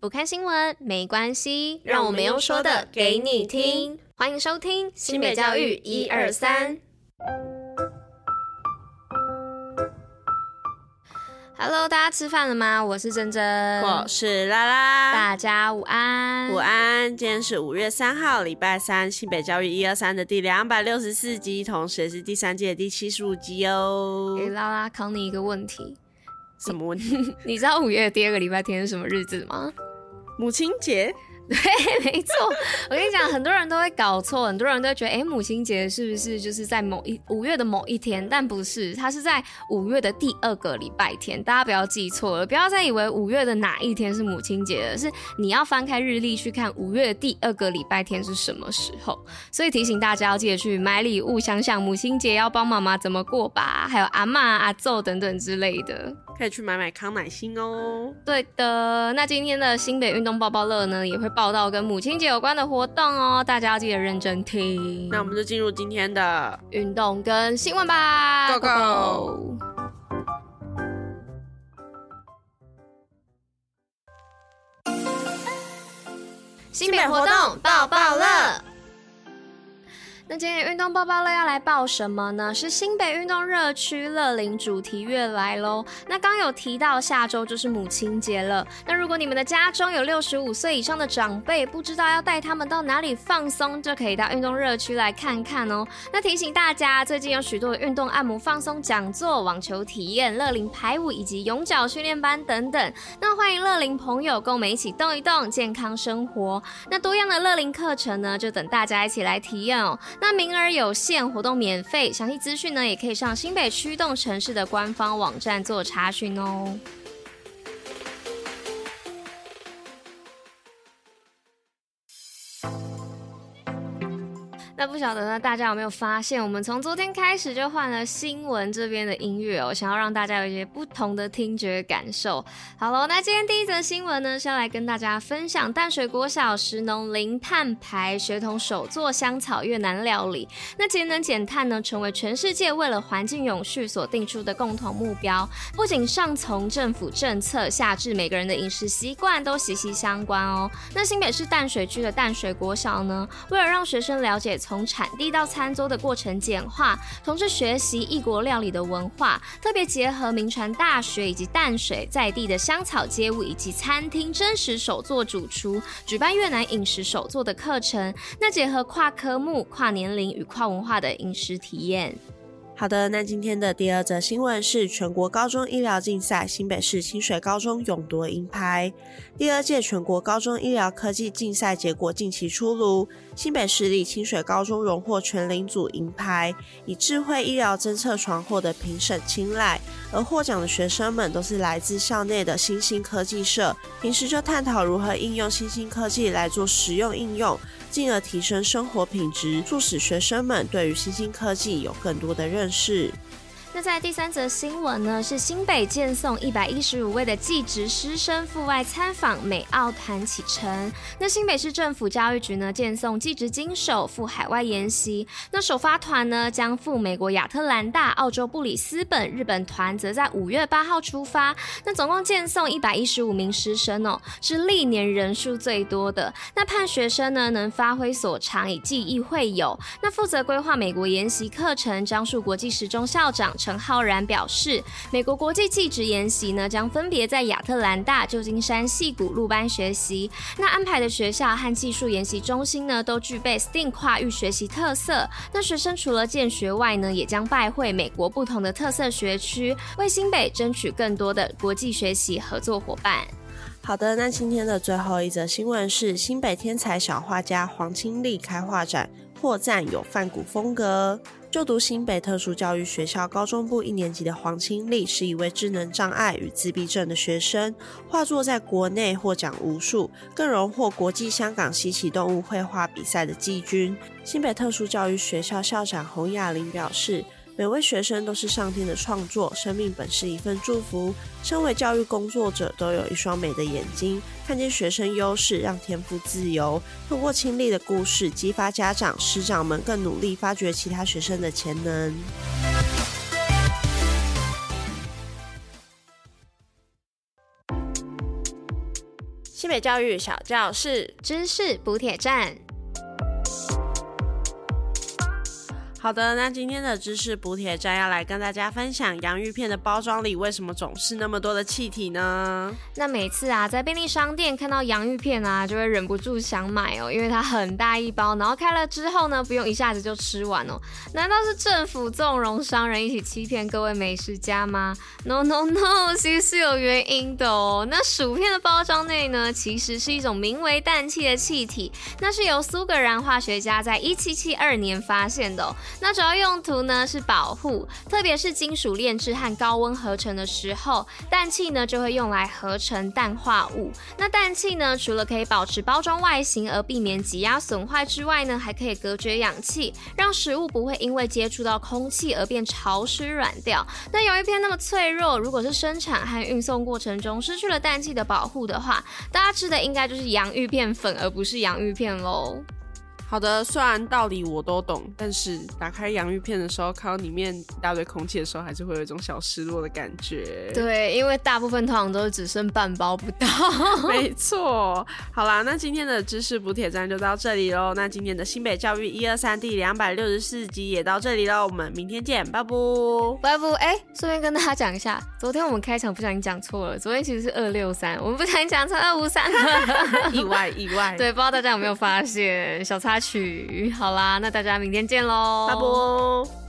不看新闻没关系，让我们用说的给你听。欢迎收听新北教育一二三。Hello，大家吃饭了吗？我是珍珍，我是拉拉，大家午安，午安。今天是五月三号，礼拜三，新北教育一二三的第两百六十四集，同时也是第三季的第七十五集哦。给拉拉考你一个问题，什么问题？你，你知道五月的第二个礼拜天是什么日子吗？母亲节。对，没错。我跟你讲，很多人都会搞错，很多人都会觉得，哎，母亲节是不是就是在某一五月的某一天？但不是，它是在五月的第二个礼拜天。大家不要记错了，不要再以为五月的哪一天是母亲节了，是你要翻开日历去看五月的第二个礼拜天是什么时候。所以提醒大家要记得去买礼物，想想母亲节要帮妈妈怎么过吧，还有阿妈、阿祖等等之类的。可以去买买康乃馨哦。对的，那今天的新北运动包包乐呢，也会报道跟母亲节有关的活动哦，大家要记得认真听。那我们就进入今天的运动跟新闻吧，Go Go！新北活动爆爆乐。那今天运动报报乐要来报什么呢？是新北运动热区乐龄主题月来喽。那刚有提到下周就是母亲节了。那如果你们的家中有六十五岁以上的长辈，不知道要带他们到哪里放松，就可以到运动热区来看看哦。那提醒大家，最近有许多的运动按摩放松讲座、网球体验、乐龄排舞以及泳脚训练班等等。那欢迎乐龄朋友跟我们一起动一动，健康生活。那多样的乐龄课程呢，就等大家一起来体验哦。那名额有限，活动免费，详细资讯呢也可以上新北驱动城市的官方网站做查询哦。不晓得呢，大家有没有发现，我们从昨天开始就换了新闻这边的音乐哦，想要让大家有一些不同的听觉感受。好了，那今天第一则新闻呢，是要来跟大家分享淡水国小食农零碳排学童手作香草越南料理。那节能减碳呢，成为全世界为了环境永续所定出的共同目标，不仅上从政府政策，下至每个人的饮食习惯都息息相关哦。那新北市淡水区的淡水国小呢，为了让学生了解。从产地到餐桌的过程简化，同时学习异国料理的文化，特别结合名传大学以及淡水在地的香草街舞以及餐厅真实手作主厨，举办越南饮食手作的课程。那结合跨科目、跨年龄与跨文化的饮食体验。好的，那今天的第二则新闻是全国高中医疗竞赛，新北市清水高中勇夺银牌。第二届全国高中医疗科技竞赛结果近期出炉，新北市立清水高中荣获全龄组银牌，以智慧医疗侦测床获得评审青睐。而获奖的学生们都是来自校内的新兴科技社，平时就探讨如何应用新兴科技来做实用应用。进而提升生活品质，促使学生们对于新兴科技有更多的认识。那在第三则新闻呢，是新北健送一百一十五位的技职师生赴外参访美澳团启程。那新北市政府教育局呢，健送技职金手赴海外研习。那首发团呢，将赴美国亚特兰大、澳洲布里斯本，日本团则在五月八号出发。那总共健送一百一十五名师生哦，是历年人数最多的。那盼学生呢，能发挥所长，以技艺会友。那负责规划美国研习课程，樟树国际时钟校长。陈浩然表示，美国国际技职研习呢，将分别在亚特兰大、旧金山、矽谷入班学习。那安排的学校和技术研习中心呢，都具备 STEAM 跨域学习特色。那学生除了建学外呢，也将拜会美国不同的特色学区，为新北争取更多的国际学习合作伙伴。好的，那今天的最后一则新闻是新北天才小画家黄清丽开画展，获赞有泛古风格。就读新北特殊教育学校高中部一年级的黄清丽是一位智能障碍与自闭症的学生，画作在国内获奖无数，更荣获国际香港稀奇动物绘画比赛的季军。新北特殊教育学校校长洪雅玲表示。每位学生都是上天的创作，生命本是一份祝福。身为教育工作者，都有一双美的眼睛，看见学生优势，让天赋自由。通过亲历的故事，激发家长、师长们更努力，发掘其他学生的潜能。西北北教育小教室，知识补铁站。好的，那今天的知识补铁站要来跟大家分享洋芋片的包装里为什么总是那么多的气体呢？那每次啊，在便利商店看到洋芋片啊，就会忍不住想买哦，因为它很大一包，然后开了之后呢，不用一下子就吃完哦。难道是政府纵容商人一起欺骗各位美食家吗？No No No，其实是有原因的哦。那薯片的包装内呢，其实是一种名为氮气的气体，那是由苏格兰化学家在一七七二年发现的。那主要用途呢是保护，特别是金属炼制和高温合成的时候，氮气呢就会用来合成氮化物。那氮气呢，除了可以保持包装外形而避免挤压损坏之外呢，还可以隔绝氧气，让食物不会因为接触到空气而变潮湿软掉。那洋芋片那么脆弱，如果是生产和运送过程中失去了氮气的保护的话，大家吃的应该就是洋芋片粉，而不是洋芋片喽。好的，虽然道理我都懂，但是打开洋芋片的时候，看到里面一大堆空气的时候，还是会有一种小失落的感觉。对，因为大部分通常都是只剩半包不到。没错。好啦，那今天的知识补铁站就到这里喽。那今天的新北教育一二三第两百六十四集也到这里喽。我们明天见，拜拜。拜拜。哎，顺便跟大家讲一下，昨天我们开场不小心讲错了，昨天其实是二六三，我们不小心讲成二五三了。意外，意外。对，不知道大家有没有发现小曲。好啦，那大家明天见喽，拜拜。